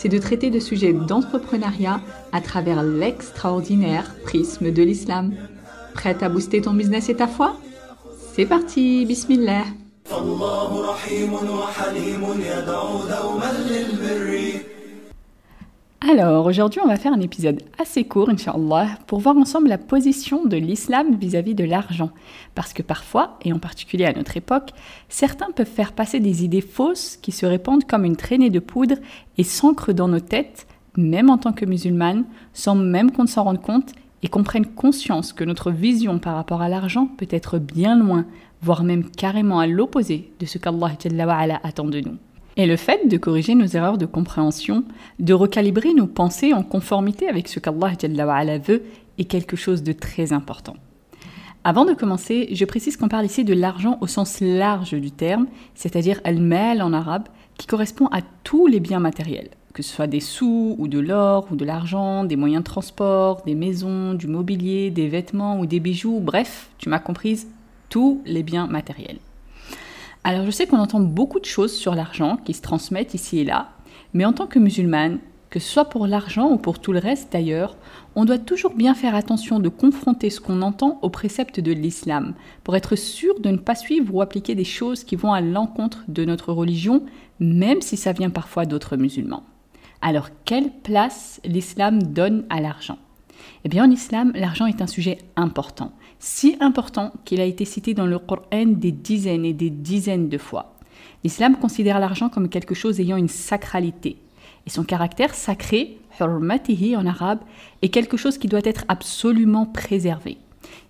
c'est de traiter de sujets d'entrepreneuriat à travers l'extraordinaire prisme de l'islam. Prête à booster ton business et ta foi? C'est parti, bismillah alors, aujourd'hui, on va faire un épisode assez court, Inch'Allah, pour voir ensemble la position de l'islam vis-à-vis de l'argent. Parce que parfois, et en particulier à notre époque, certains peuvent faire passer des idées fausses qui se répandent comme une traînée de poudre et s'ancrent dans nos têtes, même en tant que musulmanes, sans même qu'on ne s'en rende compte et qu'on prenne conscience que notre vision par rapport à l'argent peut être bien loin, voire même carrément à l'opposé de ce qu'Allah attend de nous. Et le fait de corriger nos erreurs de compréhension, de recalibrer nos pensées en conformité avec ce qu'Allah veut, est quelque chose de très important. Avant de commencer, je précise qu'on parle ici de l'argent au sens large du terme, c'est-à-dire al-mal en arabe, qui correspond à tous les biens matériels, que ce soit des sous ou de l'or ou de l'argent, des moyens de transport, des maisons, du mobilier, des vêtements ou des bijoux, bref, tu m'as comprise, tous les biens matériels. Alors je sais qu'on entend beaucoup de choses sur l'argent qui se transmettent ici et là, mais en tant que musulmane, que ce soit pour l'argent ou pour tout le reste d'ailleurs, on doit toujours bien faire attention de confronter ce qu'on entend aux préceptes de l'islam, pour être sûr de ne pas suivre ou appliquer des choses qui vont à l'encontre de notre religion, même si ça vient parfois d'autres musulmans. Alors quelle place l'islam donne à l'argent? Eh bien en islam, l'argent est un sujet important si important qu'il a été cité dans le Coran des dizaines et des dizaines de fois. L'islam considère l'argent comme quelque chose ayant une sacralité. Et son caractère sacré, hurmatihi en arabe, est quelque chose qui doit être absolument préservé.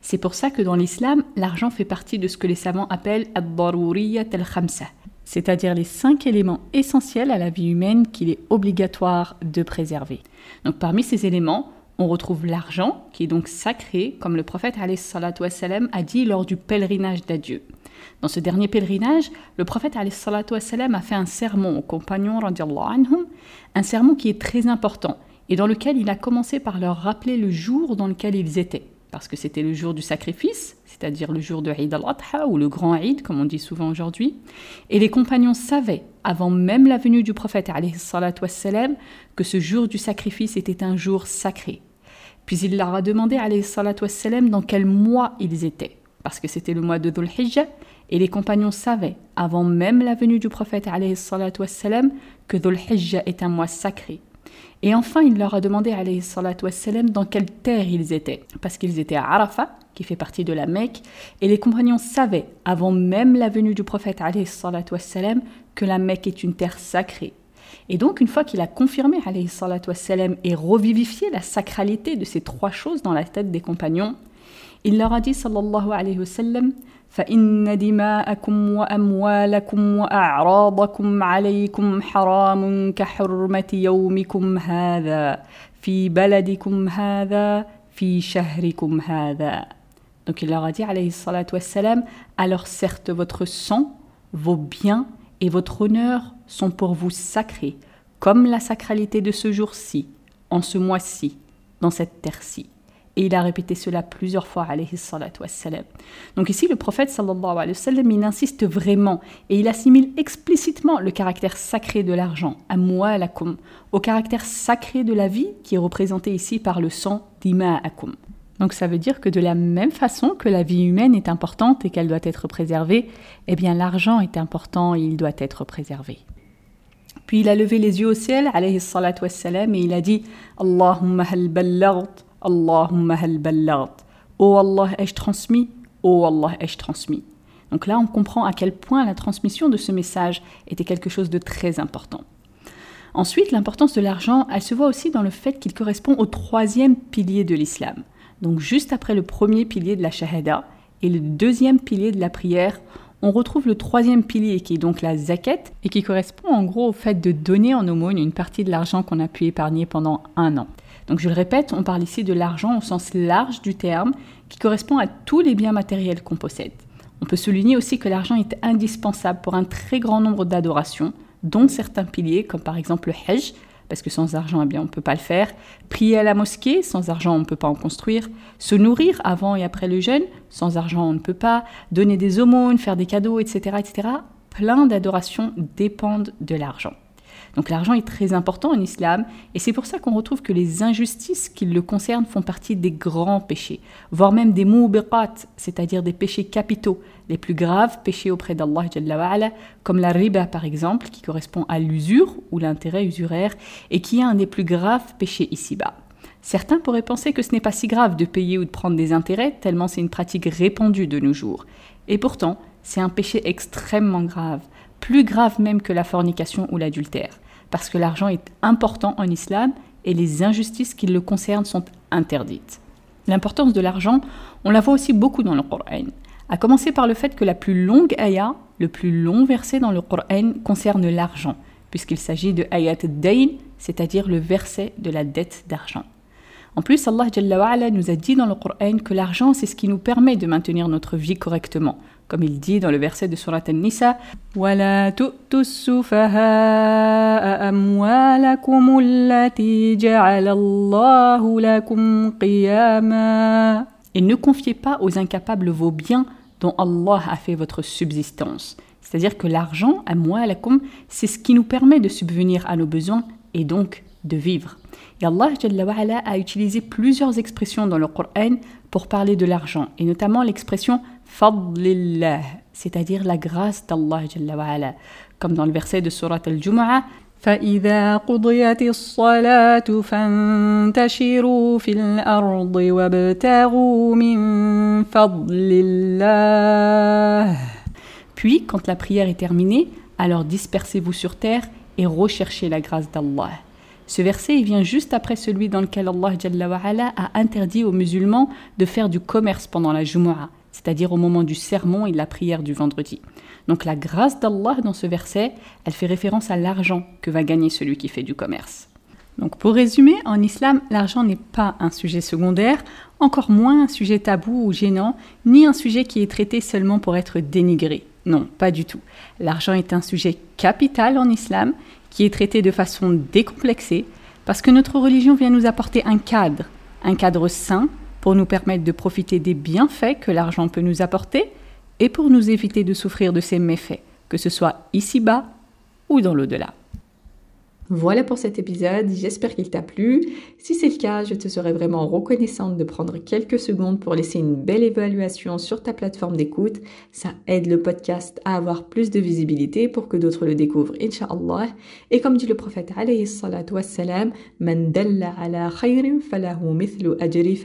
C'est pour ça que dans l'islam, l'argent fait partie de ce que les savants appellent ad-daruriyat al-khamsa, c'est-à-dire les cinq éléments essentiels à la vie humaine qu'il est obligatoire de préserver. Donc parmi ces éléments, on retrouve l'argent, qui est donc sacré, comme le prophète a dit lors du pèlerinage d'adieu. Dans ce dernier pèlerinage, le prophète a fait un sermon aux compagnons, un sermon qui est très important et dans lequel il a commencé par leur rappeler le jour dans lequel ils étaient, parce que c'était le jour du sacrifice, c'est-à-dire le jour de Eid al-Adha ou le grand Eid, comme on dit souvent aujourd'hui. Et les compagnons savaient, avant même la venue du prophète que ce jour du sacrifice était un jour sacré. Puis il leur a demandé, wassalam, dans quel mois ils étaient, parce que c'était le mois de Dhul Hijjah, et les compagnons savaient, avant même la venue du prophète wassalam, que Dhul Hijjah est un mois sacré. Et enfin, il leur a demandé, wassalam, dans quelle terre ils étaient, parce qu'ils étaient à Arafat, qui fait partie de la Mecque, et les compagnons savaient, avant même la venue du prophète wassalam, que la Mecque est une terre sacrée. Et donc, une fois qu'il a confirmé, wassalam, et revivifié la sacralité de ces trois choses dans la tête des compagnons, il leur a dit, sallallahu alayhi wa sallam, فإن دماءكم وأموالكم وأعراضكم عليكم حرام كحرمة يومكم هذا في بلدكم هذا في شهركم هذا Donc il leur a dit, alayhi salatu wassalam, alors certes votre sang, vos biens et votre honneur sont pour vous sacrés, comme la sacralité de ce jour-ci, en ce mois-ci, dans cette terre-ci. Et il a répété cela plusieurs fois, alayhi salatu wassalam. Donc ici, le prophète, sallallahu alayhi wa il insiste vraiment et il assimile explicitement le caractère sacré de l'argent, amwalakum, au caractère sacré de la vie qui est représenté ici par le sang dima'akum. Donc ça veut dire que de la même façon que la vie humaine est importante et qu'elle doit être préservée, eh bien l'argent est important et il doit être préservé. Puis il a levé les yeux au ciel, alayhi et il a dit Allahumma hal ballagt, Allahumma hal Allah, ai-je transmis? Allah, ai-je transmis? Donc là, on comprend à quel point la transmission de ce message était quelque chose de très important. Ensuite, l'importance de l'argent, elle se voit aussi dans le fait qu'il correspond au troisième pilier de l'islam. Donc juste après le premier pilier de la shahada et le deuxième pilier de la prière, on retrouve le troisième pilier qui est donc la zakat et qui correspond en gros au fait de donner en aumône une partie de l'argent qu'on a pu épargner pendant un an. Donc je le répète, on parle ici de l'argent au sens large du terme, qui correspond à tous les biens matériels qu'on possède. On peut souligner aussi que l'argent est indispensable pour un très grand nombre d'adorations, dont certains piliers, comme par exemple le Hajj, parce que sans argent, eh bien, on ne peut pas le faire. Prier à la mosquée, sans argent, on ne peut pas en construire. Se nourrir avant et après le jeûne, sans argent, on ne peut pas. Donner des aumônes, faire des cadeaux, etc. etc. Plein d'adorations dépendent de l'argent. Donc l'argent est très important en islam et c'est pour ça qu'on retrouve que les injustices qui le concernent font partie des grands péchés, voire même des mubiqat, c'est-à-dire des péchés capitaux, les plus graves péchés auprès d'Allah, comme la riba par exemple, qui correspond à l'usure ou l'intérêt usuraire et qui est un des plus graves péchés ici-bas. Certains pourraient penser que ce n'est pas si grave de payer ou de prendre des intérêts, tellement c'est une pratique répandue de nos jours. Et pourtant, c'est un péché extrêmement grave, plus grave même que la fornication ou l'adultère, parce que l'argent est important en islam et les injustices qui le concernent sont interdites. L'importance de l'argent, on la voit aussi beaucoup dans le Coran, à commencer par le fait que la plus longue ayah, le plus long verset dans le Coran concerne l'argent, puisqu'il s'agit de ayat dayn, c'est-à-dire le verset de la dette d'argent. En plus, Allah nous a dit dans le Coran que l'argent, c'est ce qui nous permet de maintenir notre vie correctement, comme il dit dans le verset de Surat An-Nisa Et ne confiez pas aux incapables vos biens dont Allah a fait votre subsistance. C'est-à-dire que l'argent, moi, c'est ce qui nous permet de subvenir à nos besoins et donc de vivre. Et Allah a utilisé plusieurs expressions dans le Coran pour parler de l'argent, et notamment l'expression fadlillah, c'est-à-dire la grâce d'Allah, comme dans le verset de Surat al-Jumu'ah. فإذا قضيت الصلاة فانتشروا في الأرض وابتغوا من فضل الله. Puis, quand la prière est terminée, alors dispersez-vous sur terre et recherchez la grâce d'Allah. Ce verset vient juste après celui dans lequel Allah a interdit aux musulmans de faire du commerce pendant la Jumu'ah, c'est-à-dire au moment du sermon et de la prière du vendredi. Donc la grâce d'Allah dans ce verset, elle fait référence à l'argent que va gagner celui qui fait du commerce. Donc pour résumer, en islam, l'argent n'est pas un sujet secondaire, encore moins un sujet tabou ou gênant, ni un sujet qui est traité seulement pour être dénigré. Non, pas du tout. L'argent est un sujet capital en islam qui est traité de façon décomplexée, parce que notre religion vient nous apporter un cadre, un cadre sain pour nous permettre de profiter des bienfaits que l'argent peut nous apporter et pour nous éviter de souffrir de ses méfaits, que ce soit ici-bas ou dans l'au-delà. Voilà pour cet épisode, j'espère qu'il t'a plu. Si c'est le cas, je te serais vraiment reconnaissante de prendre quelques secondes pour laisser une belle évaluation sur ta plateforme d'écoute. Ça aide le podcast à avoir plus de visibilité pour que d'autres le découvrent, inshallah. Et comme dit le prophète alayhi salatu wassalam, Man dalla ala khayrin falahu mithlu ajri.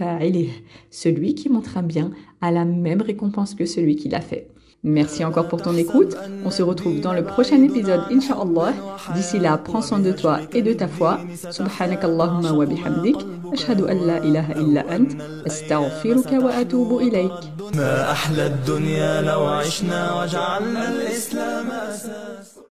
Celui qui montre un bien a la même récompense que celui qui l'a fait. Merci encore pour ton écoute. On se retrouve dans le prochain épisode, Inch'Allah. D'ici là, prends soin de toi et de ta foi. Subhanakallahumma wa bihamdik. Ashhadu an la ilaha illa ant. Astaghfiruka wa atubu ilayk. ما أحلى الدنيا لو عشنا وجعلنا الإسلام أساس